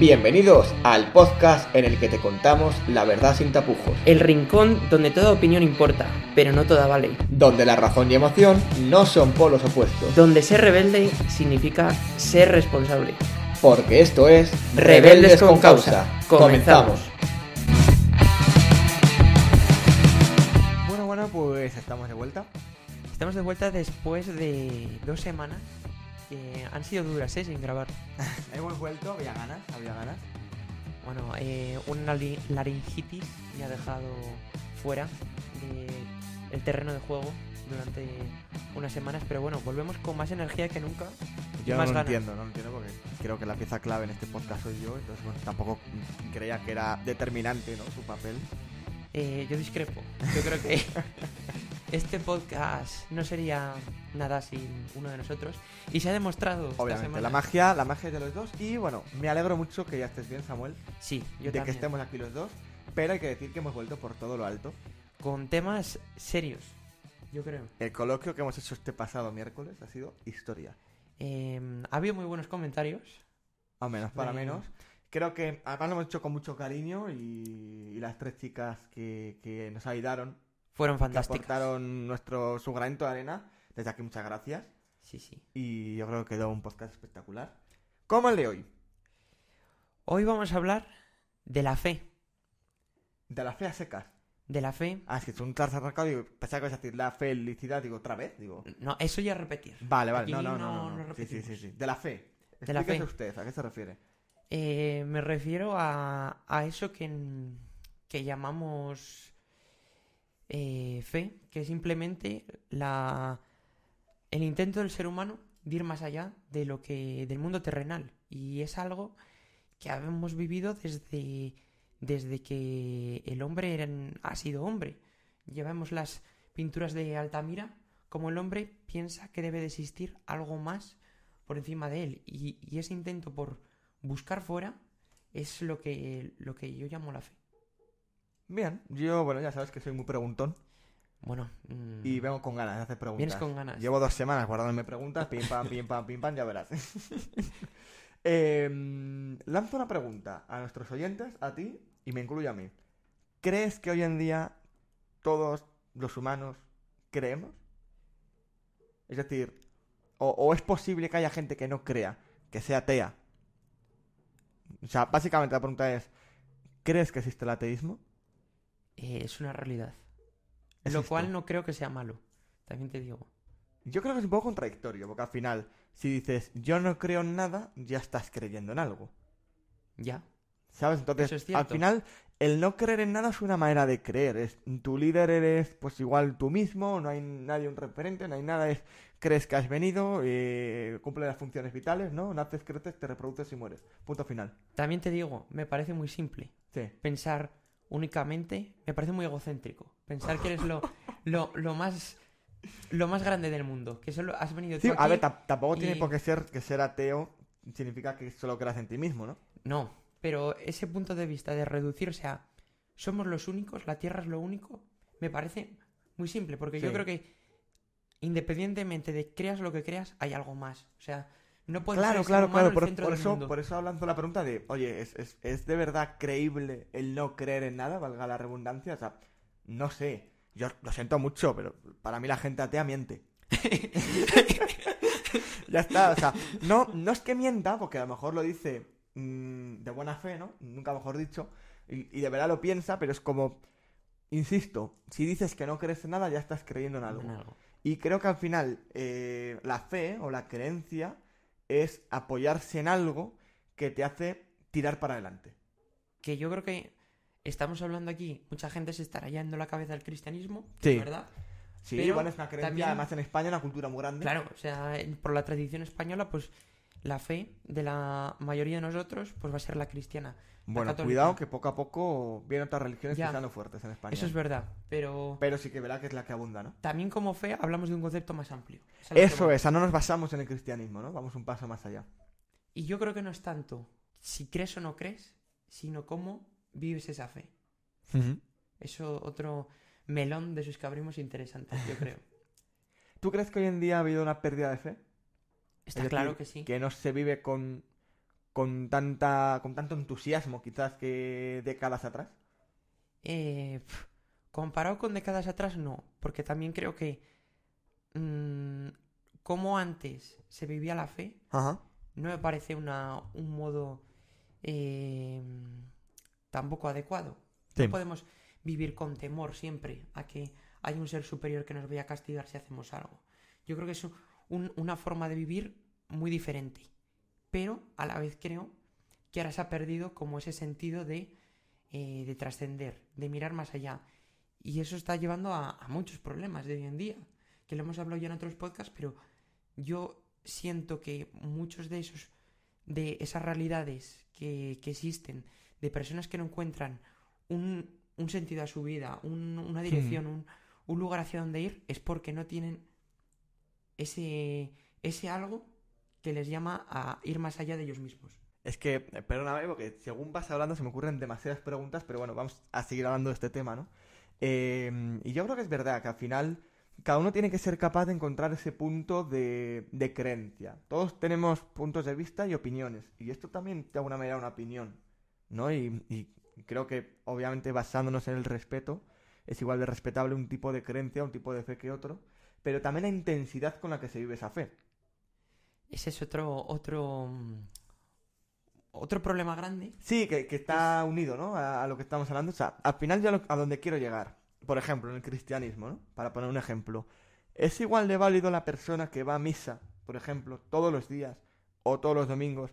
Bienvenidos al podcast en el que te contamos la verdad sin tapujos, El rincón donde toda opinión importa, pero no toda vale. donde la razón y emoción no son polos opuestos, Donde ser rebelde significa ser responsable. porque esto es Rebeldes con Causa. Comenzamos. Bueno, bueno, pues estamos de vuelta. Estamos de vuelta después de dos semanas que han sido duras, ¿eh? Sin grabar. Hemos vuelto, había ganas, había ganas. Bueno, eh, una laringitis me ha dejado fuera del terreno de juego durante unas semanas, pero bueno, volvemos con más energía que nunca. Yo no lo ganas. entiendo, no lo entiendo porque creo que la pieza clave en este podcast soy yo, entonces bueno, tampoco creía que era determinante, ¿no? Su papel. Eh, yo discrepo. Yo creo que este podcast no sería nada sin uno de nosotros. Y se ha demostrado. Obviamente, la magia, la magia de los dos. Y bueno, me alegro mucho que ya estés bien, Samuel, Sí, yo de que estemos aquí los dos. Pero hay que decir que hemos vuelto por todo lo alto. Con temas serios, yo creo. El coloquio que hemos hecho este pasado miércoles ha sido historia. Eh, ha habido muy buenos comentarios. A menos, para menos. Creo que además lo hemos hecho con mucho cariño y, y las tres chicas que, que nos ayudaron, Fueron que fantásticos. aportaron nuestro, su granito de arena. Desde aquí muchas gracias. Sí, sí. Y yo creo que quedó un podcast espectacular. Como el de hoy. Hoy vamos a hablar de la fe. De la fe a secas. De la fe. Ah, es que son claros arrancado y pensaba que ibas a decir la felicidad, digo, otra vez, digo. No, eso ya es repetir. Vale, vale, no, no, no- no. Sí, sí, sí. De la fe. De la fe. usted, ¿a qué se refiere? Eh, me refiero a, a eso que, que llamamos eh, fe, que es simplemente la, el intento del ser humano de ir más allá de lo que del mundo terrenal. Y es algo que hemos vivido desde, desde que el hombre ha sido hombre. Llevamos las pinturas de Altamira como el hombre piensa que debe de existir algo más por encima de él. Y, y ese intento por buscar fuera es lo que, lo que yo llamo la fe. Bien, yo, bueno, ya sabes que soy muy preguntón Bueno, mm, y vengo con ganas de hacer preguntas. vienes con ganas. Llevo dos semanas guardándome preguntas, pim pam, pim pam, pim pam, ya verás. Em, lanzo una pregunta a nuestros oyentes, a ti y me incluyo a mí. ¿Crees que hoy en día todos los humanos creemos? Es decir, o, o es posible que haya gente que no crea, que sea atea. O sea, básicamente la pregunta es, ¿crees que existe el ateísmo? Eh, es una realidad. Lo Existe. cual no creo que sea malo. También te digo. Yo creo que es un poco contradictorio, porque al final, si dices yo no creo en nada, ya estás creyendo en algo. Ya. ¿Sabes? Entonces, es al final, el no creer en nada es una manera de creer. Es, tu líder eres, pues igual tú mismo, no hay nadie un referente, no hay nada. Es, crees que has venido, eh, cumple las funciones vitales, ¿no? Naces, creces, te reproduces y mueres. Punto final. También te digo, me parece muy simple. Sí. Pensar únicamente, me parece muy egocéntrico. Pensar que eres lo, lo, lo más lo más grande del mundo. Que solo has venido tú Sí, a ver, tam- tampoco tiene por qué ser que ser ateo significa que solo creas en ti mismo, ¿no? No, pero ese punto de vista de reducirse a somos los únicos, la Tierra es lo único, me parece muy simple, porque yo creo que independientemente de creas lo que creas, hay algo más. O sea, no puede Claro, ser claro, claro. Por, por eso, mundo. por eso lanzo la pregunta de, oye, ¿es, es, es de verdad creíble el no creer en nada, valga la redundancia? O sea, no sé. Yo lo siento mucho, pero para mí la gente atea miente. ya está, o sea, no, no es que mienta, porque a lo mejor lo dice mm, de buena fe, ¿no? Nunca mejor dicho, y, y de verdad lo piensa, pero es como, insisto, si dices que no crees en nada, ya estás creyendo en algo. En algo. Y creo que al final eh, la fe o la creencia es apoyarse en algo que te hace tirar para adelante. Que yo creo que estamos hablando aquí, mucha gente se estará yendo la cabeza al cristianismo, Sí. ¿verdad? Sí, Pero bueno, es una creencia, también- además en España, una cultura muy grande. Claro, o sea, por la tradición española, pues la fe de la mayoría de nosotros pues va a ser la cristiana. bueno, cuidado que poco a poco vienen otras religiones Ya. que están fuertes en España. Eso es verdad, pero Pero sí que verá que es la que abunda, ¿no? también como fe hablamos de un concepto más amplio. Es Eso es, no nos basamos en el cristianismo, ¿no? Vamos un paso más allá. Y yo creo que no es tanto si crees o no crees, sino cómo vives esa fe. Eso otro melón de sus que abrimos interesante, yo creo. ¿Tú crees que hoy en día ha habido una pérdida de fe? Está decir, claro que sí. Que no se vive con, con tanta con tanto entusiasmo quizás que décadas atrás? Eh, comparado con décadas atrás, no, porque también creo que mm, como antes se vivía la fe, Ajá. no me parece una, un modo eh, tampoco adecuado. Sí. No podemos vivir con temor siempre a que hay un ser superior que nos vaya a castigar si hacemos algo. Yo creo que es un- una forma de vivir muy diferente. Pero a la vez creo que ahora se ha perdido como ese sentido de, eh, de trascender, de mirar más allá. Y eso está llevando a, a muchos problemas de hoy en día, que lo hemos hablado ya en otros podcasts, pero yo siento que muchos de esos, de esas realidades que, que existen, de personas que no encuentran un, un sentido a su vida, un- una dirección, un, un lugar hacia donde ir, es porque no tienen ese, ese algo que les llama a ir más allá de ellos mismos. Es que, eh, perdóname, porque según vas hablando se me ocurren demasiadas preguntas, pero bueno, vamos a seguir hablando de este tema, ¿no? Eh, y yo creo que es verdad que al final cada uno tiene que ser capaz de encontrar ese punto de, de creencia. Todos tenemos puntos de vista y opiniones, y esto también de alguna manera una opinión, ¿no? Y, y creo que obviamente basándonos en el respeto, es igual de respetable un tipo de creencia, un tipo de fe que otro, pero también la intensidad con la que se vive esa fe. Ese es otro, otro, otro problema grande. Sí, que, que está unido, ¿no? A, a lo que estamos hablando. O sea, al final yo lo- a donde quiero llegar. Por ejemplo, en el cristianismo, ¿no? Para poner un ejemplo. ¿Es igual de válido la persona que va a misa, por ejemplo, todos los días o todos los domingos,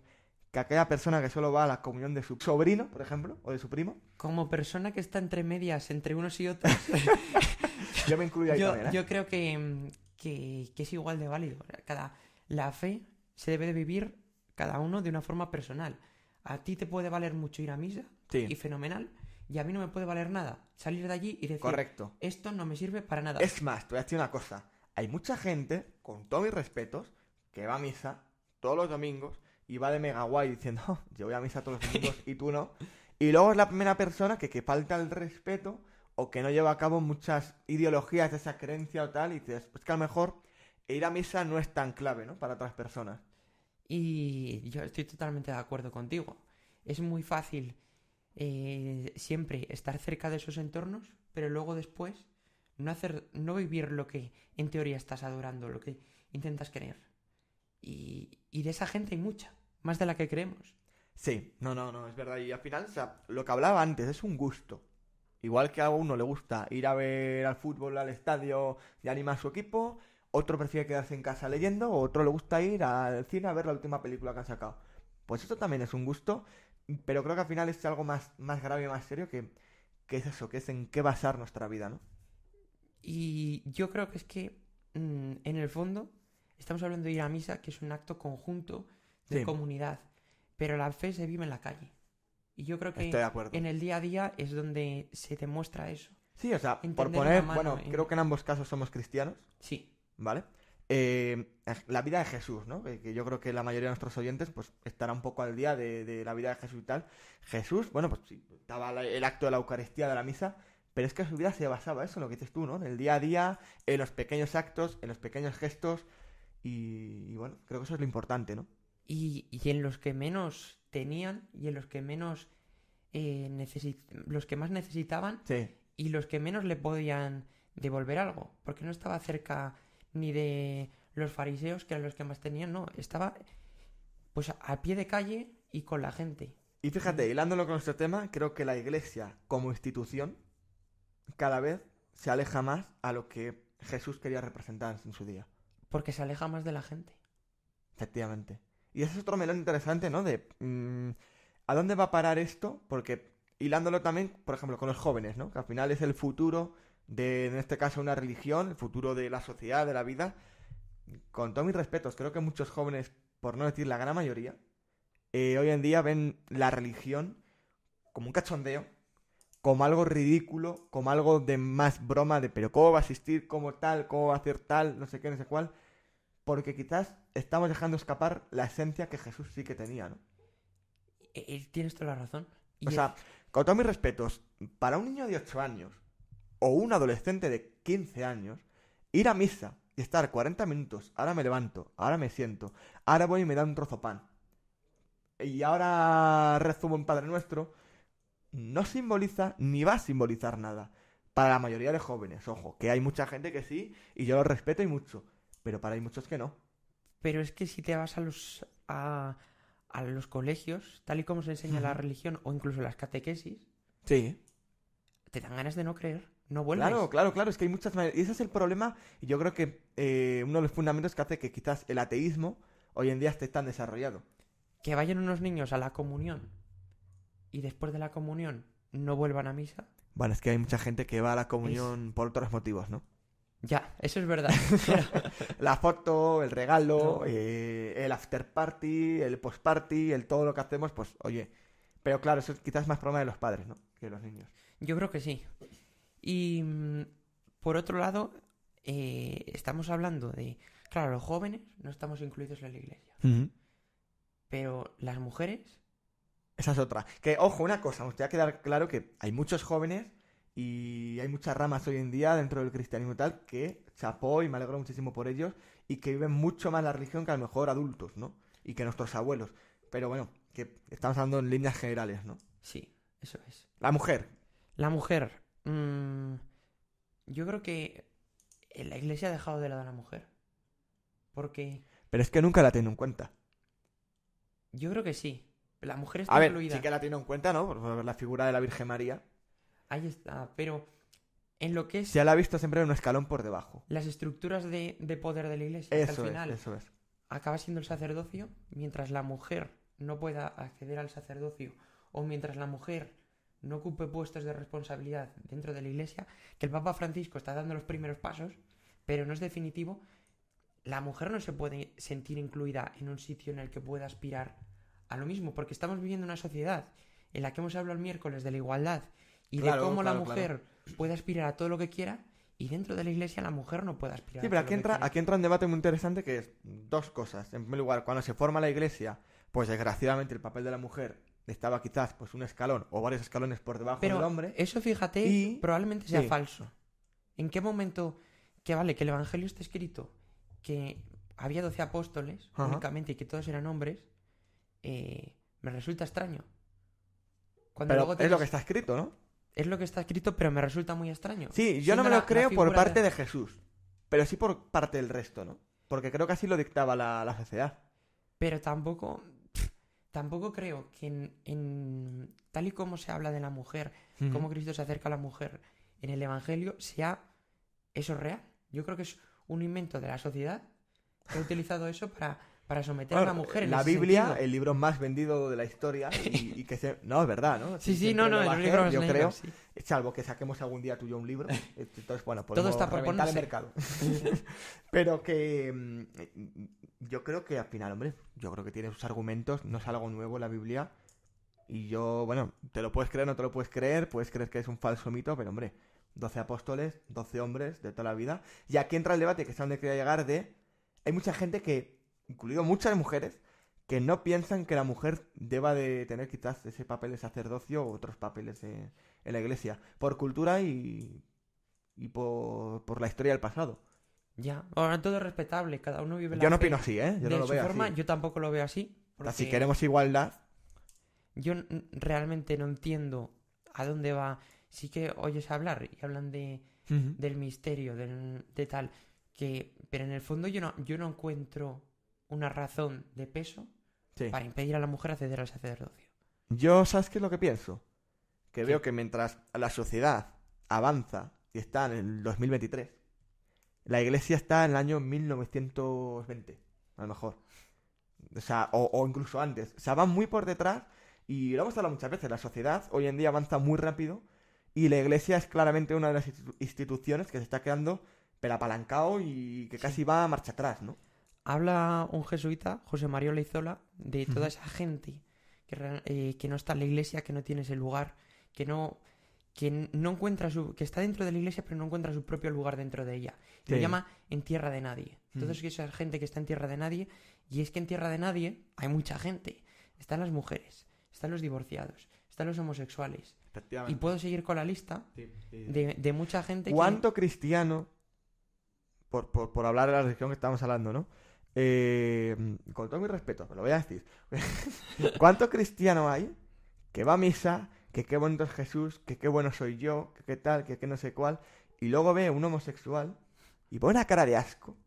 que aquella persona que solo va a la comunión de su sobrino, por ejemplo, o de su primo? Como persona que está entre medias, entre unos y otros, Yo me incluyo ahí yo, también, ¿eh? yo creo que, que, que es igual de válido. Cada, la fe se debe de vivir cada uno de una forma personal. A ti te puede valer mucho ir a misa Sí, y fenomenal, y a mí no me puede valer nada salir de allí y decir, correcto. esto no me sirve para nada. Es más, te voy a decir una cosa. Hay mucha gente, con todos mis respetos, que va a misa todos los domingos y va de mega guay diciendo, "Oh, yo voy a misa todos los domingos y tú no. Y luego es la primera persona que, que falta el respeto o que no lleva a cabo muchas ideologías de esa creencia o tal y dices, pues que a lo mejor ir a misa no es tan clave, ¿no? Para otras personas. Y yo estoy totalmente de acuerdo contigo. Es muy fácil eh, siempre estar cerca de esos entornos, pero luego después no hacer, no vivir lo que en teoría estás adorando, lo que intentas creer. Y, y de esa gente hay mucha, más de la que creemos. Sí, no, no, no, es verdad. Y al final, o sea, lo que hablaba antes es un gusto. Igual que a uno le gusta ir a ver al fútbol al estadio y animar a su equipo, otro prefiere quedarse en casa leyendo, otro le gusta ir al cine a ver la última película que han sacado. Pues eso también es un gusto, pero creo que al final es algo más, más grave y más serio que, que es eso, que es en qué basar nuestra vida, ¿no? Y yo creo que es que, mm, en el fondo, estamos hablando de ir a misa, que es un acto conjunto de Sí. comunidad, pero la fe se vive en la calle. Y yo creo que en el día a día es donde se demuestra eso. Sí, o sea, por poner, mano bueno, en- creo que en ambos casos somos cristianos. Sí, ¿Vale? Eh, la vida de Jesús, ¿no? Que, que yo creo que la mayoría de nuestros oyentes pues estará un poco al día de, de la vida de Jesús y tal. Jesús, bueno, pues sí, estaba el acto de la Eucaristía de la misa, pero es que su vida se basaba eso, en lo que dices tú, ¿no? En el día a día, en los pequeños actos, en los pequeños gestos, y, y bueno, creo que eso es lo importante, ¿no? y, y en los que menos tenían y en los que menos eh, necesi- los que más necesitaban Sí, y los que menos le podían devolver algo, porque no estaba cerca ni de los fariseos, que eran los que más tenían, no, estaba pues a, pie de calle y con la gente. Y fíjate, hilándolo con nuestro tema, creo que la iglesia como institución cada vez se aleja más a lo que Jesús quería representar en su día. Porque se aleja más de la gente. Efectivamente. Y ese es otro melón interesante, ¿no? De mm, ¿a dónde va a parar esto? Porque hilándolo también, por ejemplo, con los jóvenes, ¿no? Que al final es el futuro de, en este caso, una religión, el futuro de la sociedad, de la vida. Con todos mis respetos, creo que muchos jóvenes, por no decir la gran mayoría, eh, hoy en día ven la religión como un cachondeo, como algo ridículo, como algo de más broma de pero cómo va a asistir, cómo tal, cómo va a hacer tal, no sé qué, no sé cuál. Porque quizás estamos dejando escapar la esencia que Jesús sí que tenía, ¿no? Eh, eh, tienes toda la razón. Y O sea, con todos mis respetos, para un niño de 8 años o un adolescente de 15 años, ir a misa y estar 40 minutos, ahora me levanto, ahora me siento, ahora voy y me da un trozo pan. y ahora rezumo en Padre Nuestro, no simboliza ni va a simbolizar nada. Para la mayoría de jóvenes, ojo, que hay mucha gente que sí, y yo lo respeto y mucho, pero para hay muchos que no. Pero es que si te vas a los, a, a los colegios, tal y como se enseña la religión o incluso las catequesis, Sí. te dan ganas de no creer. No vuelves. Claro, claro, claro, es que hay muchas maneras. Y ese es el problema, y yo creo que eh, uno de los fundamentos que hace que quizás el ateísmo hoy en día esté tan desarrollado. Que vayan unos niños a la comunión y después de la comunión no vuelvan a misa. Bueno, es que hay mucha gente que va a la comunión por otros motivos, ¿no? Ya, eso es verdad. La foto, el regalo, No. eh, el after party, el post party, el todo lo que hacemos, pues oye. Pero claro, eso es quizás más problema de los padres, ¿no? Que de los niños. Yo creo que sí. Y mm, por otro lado, eh, estamos hablando de, claro, los jóvenes no estamos incluidos en la iglesia, pero las mujeres, Esa es otra. Que, ojo, una cosa, nos tiene que quedar claro que hay muchos jóvenes y hay muchas ramas hoy en día dentro del cristianismo y tal que chapó y me alegro muchísimo por ellos y que viven mucho más la religión que a lo mejor adultos, ¿no? Y que nuestros abuelos. Pero bueno, que estamos hablando en líneas generales, ¿no? sí, eso es. La mujer. La mujer, mm, yo creo que la iglesia ha dejado de lado a la mujer. Porque Pero es que nunca la tiene en cuenta. yo creo que sí. La mujer está A ver, incluida. sí que la tiene en cuenta, ¿no? Por la figura de la Virgen María. Ahí está. Pero en lo que es Se la ha visto siempre en un escalón por debajo. las estructuras de, de poder de la iglesia, Eso al es, final eso es. acaba siendo el sacerdocio, mientras la mujer no pueda acceder al sacerdocio o mientras la mujer no ocupe puestos de responsabilidad dentro de la iglesia, que el Papa Francisco está dando los primeros pasos, pero no es definitivo, la mujer no se puede sentir incluida en un sitio en el que pueda aspirar a lo mismo, porque estamos viviendo una sociedad en la que hemos hablado el miércoles de la igualdad y Claro, de cómo la claro, mujer puede aspirar a todo lo que quiera y dentro de la iglesia la mujer no puede aspirar Sí, a pero aquí entra, aquí entra un debate muy interesante que es dos cosas. En primer lugar, cuando se forma la iglesia, pues desgraciadamente el papel de la mujer estaba quizás pues un escalón o varios escalones por debajo Pero del hombre. eso, fíjate, Y- probablemente sea sí. falso. ¿En qué momento que vale que el Evangelio está escrito que había 12 apóstoles Ajá. únicamente y que todos eran hombres? eh, me resulta extraño. Cuando Pero luego es lo que está escrito, ¿no? es lo que está escrito, pero me resulta muy extraño. Sí, yo no me lo la creo por parte de- de Jesús, pero sí por parte del resto, ¿no? Porque creo que así lo dictaba la, la sociedad. Pero tampoco, tampoco creo que en, en- tal y como se habla de la mujer, cómo Cristo se acerca a la mujer en el Evangelio, sea eso real. Yo creo que es un invento de la sociedad que ha utilizado eso para, para someter a la mujer. en la Biblia, sentido. el libro más vendido de la historia y, y que se... No, es verdad, ¿no? Sí, sí, no, no, hacer, libros yo negros, creo, sí. salvo que saquemos algún día tú y yo un libro. Entonces, bueno, Todo está por el mercado. Pero que mm, yo creo que al final, hombre, yo creo que tiene sus argumentos, no es algo nuevo la Biblia. Y yo, bueno, te lo puedes creer, no te lo puedes creer, puedes creer que es un falso mito, pero hombre, 12 apóstoles, 12 hombres de toda la vida. Y aquí entra el debate que es a donde quería llegar de... Hay mucha gente que, incluido muchas mujeres, que no piensan que la mujer deba de tener quizás ese papel de sacerdocio u otros papeles en la iglesia, por cultura y, y por, por la historia del pasado. Ya, ahora todo es respetable, cada uno vive la Yo no opino así, ¿eh? Yo de no lo su veo forma, así. yo tampoco lo veo así. O sea, si porque queremos igualdad, Yo realmente no entiendo a dónde va. Sí que oyes hablar y hablan de, del misterio, del- de tal, que pero en el fondo yo no, yo no encuentro una razón de peso sí. para impedir a la mujer acceder al sacerdocio. Yo, ¿sabes qué es lo que pienso? Que ¿Qué? veo que mientras la sociedad avanza y está en el 2023, la iglesia está en el año 1920, a lo mejor. O sea, o, o incluso antes. O sea, va muy por detrás y lo hemos hablado muchas veces. La sociedad hoy en día avanza muy rápido y la iglesia es claramente una de las institu- instituciones que se está quedando pero apalancado y que casi va a marcha atrás, ¿no? Habla un jesuita, José María Leizola, de toda esa gente que, eh, que no está en la iglesia, que no tiene ese lugar, que no que no encuentra su que está dentro de la iglesia pero no encuentra su propio lugar dentro de ella. Lo Sí. llama en tierra de nadie. Entonces esa gente que está en tierra de nadie y es que en tierra de nadie hay mucha gente. Están las mujeres, están los divorciados, están los homosexuales y puedo seguir con la lista Sí, sí. de, de mucha gente que ¿Cuánto cristiano, por, por, por hablar de la religión que estamos hablando, ¿no? Eh, con todo mi respeto, lo voy a decir. ¿Cuánto cristiano hay que va a misa, que qué bonito es Jesús, que qué bueno soy yo, que qué tal, que qué no sé cuál, y luego ve a un homosexual y pone una cara de asco?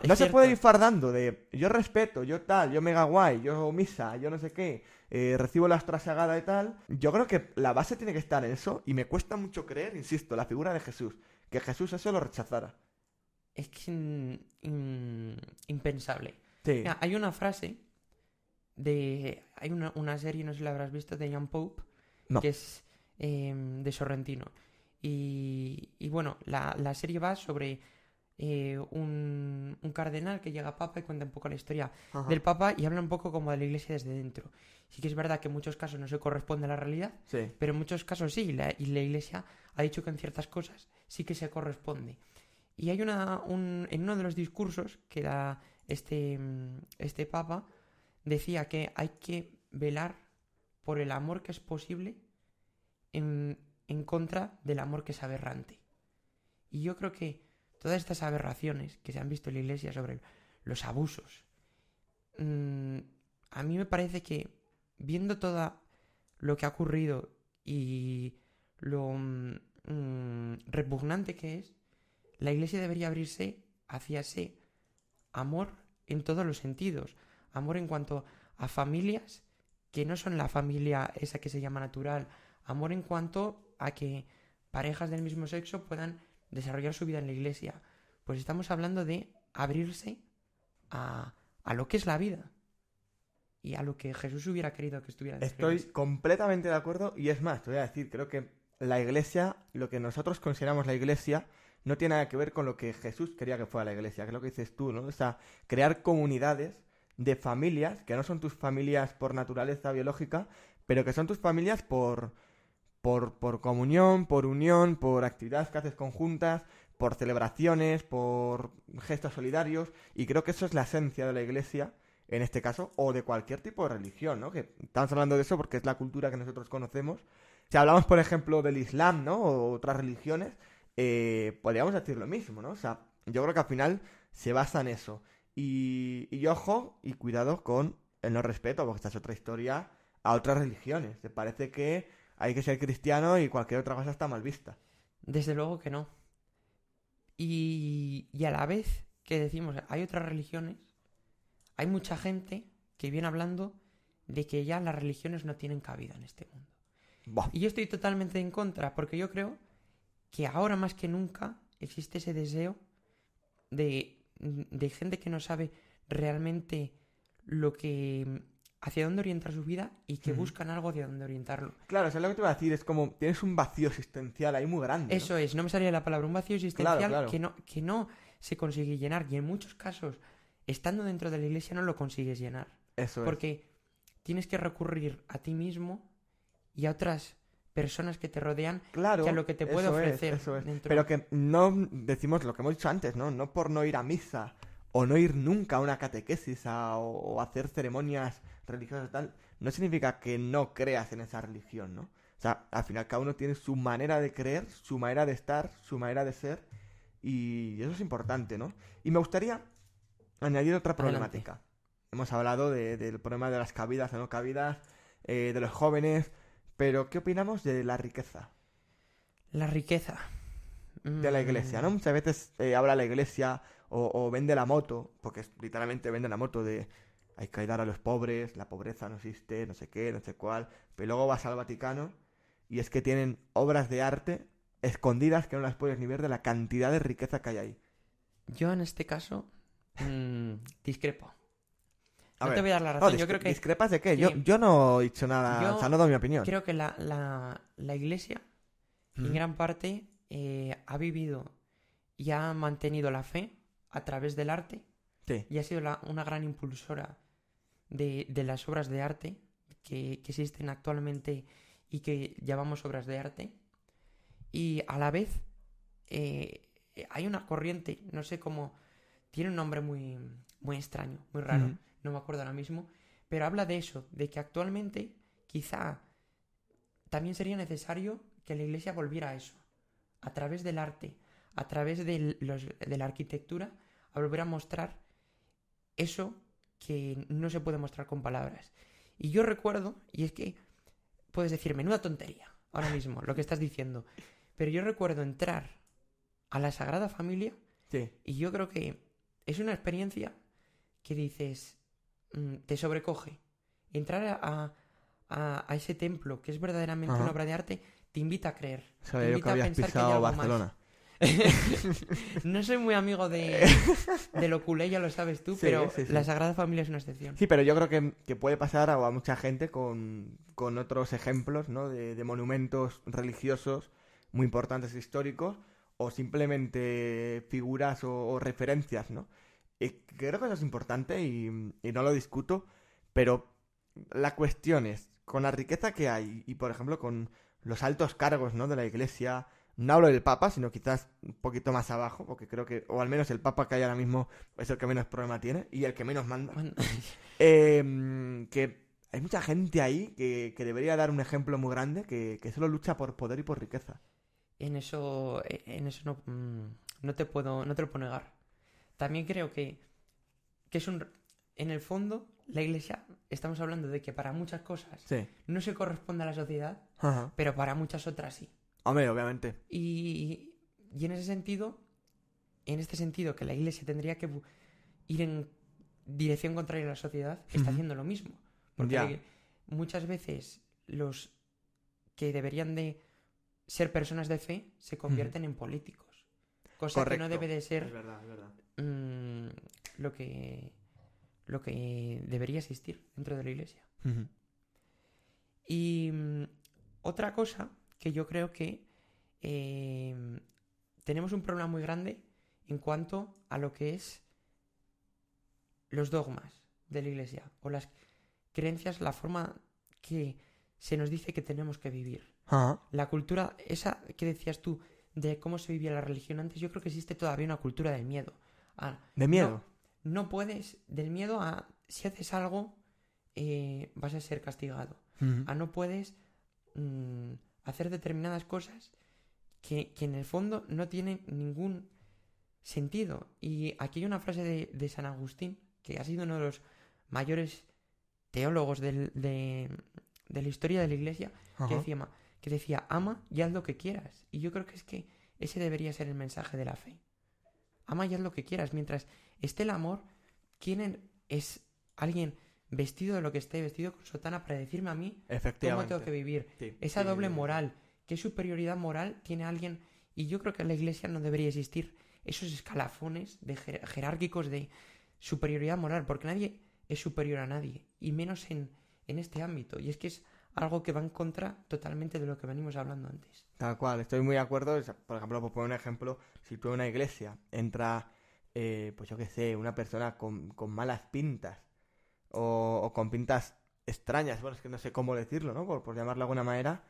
Es No se puede ir fardando de yo respeto, yo tal, yo mega guay, yo misa, yo no sé qué, eh, recibo la sagada y tal. Yo creo que la base tiene que estar en eso y me cuesta mucho creer, insisto, la figura de Jesús, que Jesús eso lo rechazara. Es que in- in- impensable. Sí. Mira, hay una frase de... Hay una, una serie, no sé si la habrás visto, de Jan Pope, No. que es em, de Sorrentino. Y, y bueno, la, la serie va sobre eh, un, un cardenal que llega a Papa y cuenta un poco la historia Ajá. del Papa y habla un poco como de la iglesia desde dentro. Sí que es verdad que en muchos casos no se corresponde a la realidad, Sí. pero en muchos casos sí, y la, y la iglesia ha dicho que en ciertas cosas sí que se corresponde. Y hay una, un, en uno de los discursos que da este, mm, este papa, decía que hay que velar por el amor que es posible en, en contra del amor que es aberrante. Y yo creo que todas estas aberraciones que se han visto en la iglesia sobre los abusos, mm, a mí me parece que viendo todo lo que ha ocurrido y lo mm, repugnante que es, la iglesia debería abrirse hacia ese amor en todos los sentidos. Amor en cuanto a familias que no son la familia esa que se llama natural. Amor en cuanto a que parejas del mismo sexo puedan desarrollar su vida en la iglesia. Pues estamos hablando de abrirse a, a lo que es la vida. Y a lo que Jesús hubiera querido que estuviera Estoy iglesia. completamente de acuerdo y es más, te voy a decir, creo que la iglesia, lo que nosotros consideramos la iglesia, no tiene nada que ver con lo que Jesús quería que fuera la iglesia, que es lo que dices tú, ¿no? O sea, crear comunidades de familias que no son tus familias por naturaleza biológica, pero que son tus familias por, por, por comunión, por unión, por actividades que haces conjuntas, por celebraciones, por gestos solidarios, y creo que eso es la esencia de la iglesia en este caso, o de cualquier tipo de religión, ¿no? Que estamos hablando de eso porque es la cultura que nosotros conocemos. Si hablamos, por ejemplo, del Islam, ¿no? O otras religiones, eh, podríamos decir lo mismo, ¿no? O sea, yo creo que al final se basa en eso. Y, y ojo, y cuidado con el no respeto, porque esta es otra historia a otras religiones. Te parece que hay que ser cristiano y cualquier otra cosa está mal vista. Desde luego que no. Y, y a la vez que decimos, hay otras religiones, hay mucha gente que viene hablando de que ya las religiones no tienen cabida en este mundo. Y yo estoy totalmente en contra, porque yo creo que ahora más que nunca existe ese deseo de, de gente que no sabe realmente lo que hacia dónde orientar su vida y que buscan algo hacia dónde orientarlo. Claro, eso es lo que te iba a decir, es como tienes un vacío existencial ahí muy grande. ¿no? Eso es, no me salía la palabra, un vacío existencial claro. Que, no, que no se consigue llenar. Y en muchos casos, estando dentro de la iglesia, no lo consigues llenar. Eso es. Porque tienes que recurrir a ti mismo y a otras personas que te rodean Claro, que a lo que te puede eso es, ofrecer eso es. dentro. Pero que no decimos lo que hemos dicho antes, ¿no? No por no ir a misa o no ir nunca a una catequesis a- o, o hacer ceremonias religiosas y tal, no significa que no creas en esa religión, ¿no? O sea, al final cada uno tiene su manera de creer, su manera de estar, su manera de ser y eso es importante, ¿no? Y me gustaría añadir otra Adelante. problemática. Hemos hablado de- del problema de las cabidas o no cabidas, eh, de los jóvenes, pero ¿qué opinamos de la riqueza? La riqueza. de la iglesia, ¿no? Mm, Muchas veces eh, habla la iglesia o, o vende la moto, porque literalmente vende la moto de hay que ayudar a los pobres, la pobreza no existe, no sé qué, no sé cuál, pero luego vas al Vaticano y es que tienen obras de arte escondidas que no las puedes ni ver de la cantidad de riqueza que hay ahí. Yo en este caso mm, discrepo. A no ver, te voy a dar la no, razón. yo dis- creo que ¿Discrepas de qué? Yo, Sí. yo no he dicho nada, Yo o sea, no doy mi opinión. creo que la, la, la iglesia en Ujú. gran parte eh, ha vivido y ha mantenido la fe a través del arte Sí, y ha sido la- una gran impulsora de, de las obras de arte que, que existen actualmente y que llamamos obras de arte. Y a la vez eh, hay una corriente, no sé cómo, tiene un nombre muy, muy extraño, muy raro, Ujú. No me acuerdo ahora mismo, pero habla de eso, de que actualmente quizá también sería necesario que la iglesia volviera a eso, a través del arte, a través de, los- de la arquitectura, a volver a mostrar eso que no se puede mostrar con palabras. Y yo recuerdo, y es que puedes decir, menuda tontería, ahora mismo, lo que estás diciendo, pero yo recuerdo entrar a la Sagrada Familia Sí. y yo creo que es una experiencia que dices, te sobrecoge. Entrar a, a- a ese templo, que es verdaderamente Ajá. una obra de arte, te invita a creer. te Sabía yo que invita a pensar que hay pisado algo más. Barcelona. no soy muy amigo de, de lo culé, ya lo sabes tú, Sí, pero sí, sí. la Sagrada Familia es una excepción. Sí, pero yo creo que, que puede pasar a, a mucha gente con, con otros ejemplos, ¿no? De, de monumentos religiosos muy importantes históricos o simplemente figuras o, o referencias, ¿no? Y creo que eso es importante y, y no lo discuto, pero la cuestión es, con la riqueza que hay y, por ejemplo, con los altos cargos, ¿no? De la Iglesia, no hablo del Papa, sino quizás un poquito más abajo, porque creo que, o al menos el Papa que hay ahora mismo es el que menos problema tiene y el que menos manda. Eh, que hay mucha gente ahí que, que debería dar un ejemplo muy grande que, que solo lucha por poder y por riqueza. en eso, en eso no, mm, no te puedo, no te lo puedo negar. También creo que, que es un, en el fondo, la Iglesia, estamos hablando de que para muchas cosas Sí. no se corresponde a la sociedad, Ajá. pero para muchas otras sí. Hombre, obviamente. Y, y en ese sentido, en este sentido, que la Iglesia tendría que ir en dirección contraria a la sociedad, está haciendo lo mismo. Porque Ya. muchas veces los que deberían de ser personas de fe se convierten en políticos. Cosa que no debe de ser verdad, es verdad. Mm, lo que lo que debería existir dentro de la iglesia. Y mm, otra cosa que yo creo que eh, tenemos un problema muy grande en cuanto a lo que es los dogmas de la iglesia o las creencias, la forma que se nos dice que tenemos que vivir. La cultura, esa que decías tú, de cómo se vivía la religión antes, yo creo que existe todavía una cultura del miedo. Ah, De miedo. no puedes, del miedo a si haces algo, eh, vas a ser castigado. A no puedes mm, hacer determinadas cosas que, que en el fondo no tienen ningún sentido. Y aquí hay una frase de, de San Agustín, que ha sido uno de los mayores teólogos del- de, de la historia de la iglesia, que decía, que decía, ama y haz lo que quieras. Y yo creo que es que ese debería ser el mensaje de la fe. Ama y haz lo que quieras. Mientras esté el amor, ¿quién es alguien vestido de lo que esté vestido con sotana para decirme a mí cómo tengo que vivir? Sí, Esa sí, doble moral, ¿qué superioridad moral tiene alguien? Y yo creo que en la iglesia no debería existir esos escalafones de jer- jerárquicos de superioridad moral, porque nadie es superior a nadie, y menos en, en este ámbito. Y es que es algo que va en contra totalmente de lo que venimos hablando antes. Tal cual, estoy muy de acuerdo. Por ejemplo, por poner un ejemplo, si tú en una iglesia entra, eh, pues yo qué sé, una persona con, con malas pintas o, con pintas extrañas, bueno, es que no sé cómo decirlo, ¿no? Por, llamarlo de alguna manera,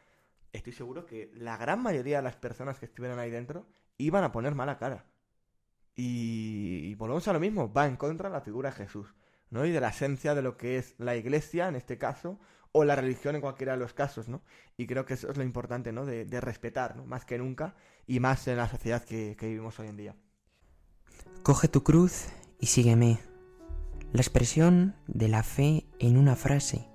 estoy seguro que la gran mayoría de las personas que estuvieron ahí dentro iban a poner mala cara. Y, y volvemos a lo mismo, va en contra de la figura de Jesús, ¿no? Y de la esencia de lo que es la iglesia, en este caso, o la religión en cualquiera de los casos, ¿no? Y creo que eso es lo importante, ¿no? De, respetar, ¿no? Más que nunca y más en la sociedad que, que vivimos hoy en día. Coge tu cruz y sígueme. La expresión de la fe en una frase,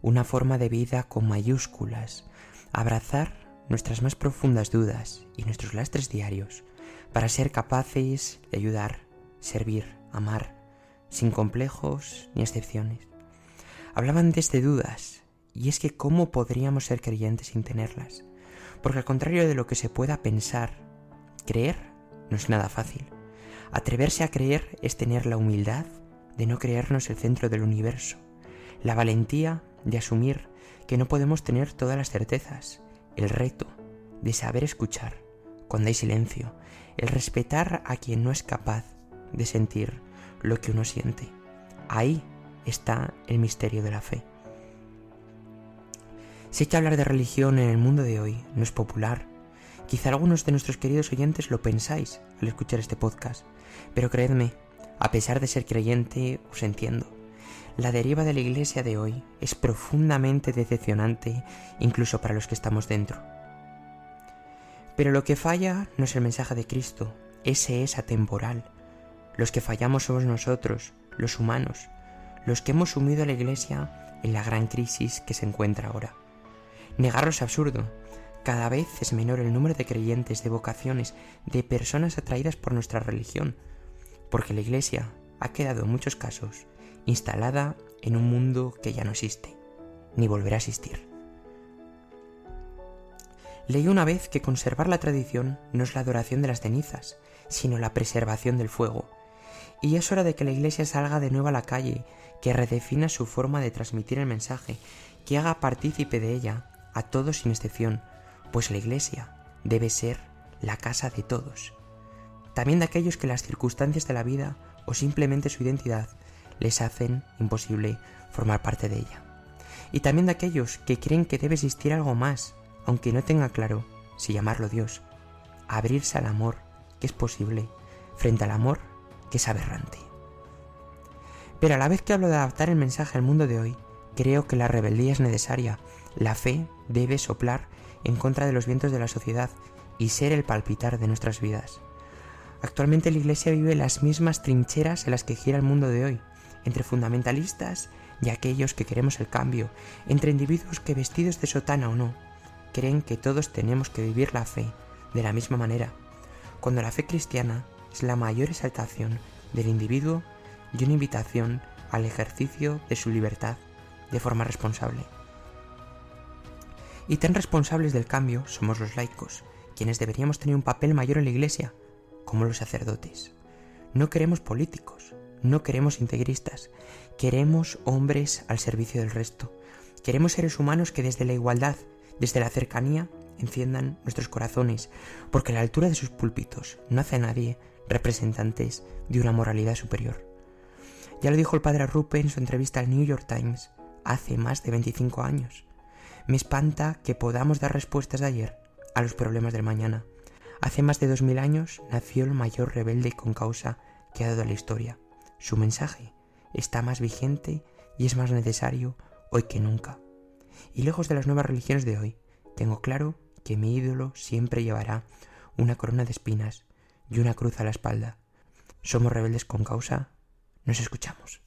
una forma de vida con mayúsculas, abrazar nuestras más profundas dudas y nuestros lastres diarios para ser capaces de ayudar, servir, amar, sin complejos ni excepciones. Hablaban antes de dudas, y es que ¿cómo podríamos ser creyentes sin tenerlas? Porque al contrario de lo que se pueda pensar, creer no es nada fácil. Atreverse a creer es tener la humildad de no creernos el centro del universo, la valentía de asumir que no podemos tener todas las certezas, el reto de saber escuchar cuando hay silencio, el respetar a quien no es capaz de sentir lo que uno siente. Ahí está el misterio de la fe. Sé que hablar de religión en el mundo de hoy no es popular. Quizá algunos de nuestros queridos oyentes lo pensáis al escuchar este podcast, pero creedme, a pesar de ser creyente, os entiendo. La deriva de la iglesia de hoy es profundamente decepcionante incluso para los que estamos dentro. Pero lo que falla no es el mensaje de Cristo, ese es atemporal. Los que fallamos somos nosotros, los humanos, los que hemos sumido a la Iglesia en la gran crisis que se encuentra ahora. Negarlo es absurdo. Cada vez es menor el número de creyentes, de vocaciones, de personas atraídas por nuestra religión, porque la Iglesia ha quedado en muchos casos instalada en un mundo que ya no existe, ni volverá a existir. Leí una vez que conservar la tradición no es la adoración de las cenizas, sino la preservación del fuego, y es hora de que la Iglesia salga de nuevo a la calle, que redefina su forma de transmitir el mensaje, que haga partícipe de ella a todos sin excepción, pues la Iglesia debe ser la casa de todos, también de aquellos que las circunstancias de la vida o simplemente su identidad les hacen imposible formar parte de ella. Y también de aquellos que creen que debe existir algo más, aunque no tenga claro si llamarlo Dios. Abrirse al amor, que es posible, frente al amor, que es aberrante. Pero a la vez que hablo de adaptar el mensaje al mundo de hoy, creo que la rebeldía es necesaria. La fe debe soplar en contra de los vientos de la sociedad y ser el palpitar de nuestras vidas. Actualmente la Iglesia vive las mismas trincheras en las que gira el mundo de hoy, entre fundamentalistas y aquellos que queremos el cambio, entre individuos que vestidos de sotana o no, creen que todos tenemos que vivir la fe de la misma manera, cuando la fe cristiana es la mayor exaltación del individuo y una invitación al ejercicio de su libertad de forma responsable. Y tan responsables del cambio somos los laicos, quienes deberíamos tener un papel mayor en la Iglesia, como los sacerdotes. No queremos políticos, no queremos integristas, queremos hombres al servicio del resto. Queremos seres humanos que desde la igualdad, desde la cercanía, enciendan nuestros corazones, porque a la altura de sus púlpitos no hace a nadie representantes de una moralidad superior. Ya lo dijo el padre Rupe en su entrevista al New York Times hace más de 25 años. Me espanta que podamos dar respuestas de ayer a los problemas del mañana. Hace más de 2000 años nació el mayor rebelde con causa que ha dado la historia. Su mensaje está más vigente y es más necesario hoy que nunca. Y lejos de las nuevas religiones de hoy, tengo claro que mi ídolo siempre llevará una corona de espinas y una cruz a la espalda. Somos rebeldes con causa, nos escuchamos.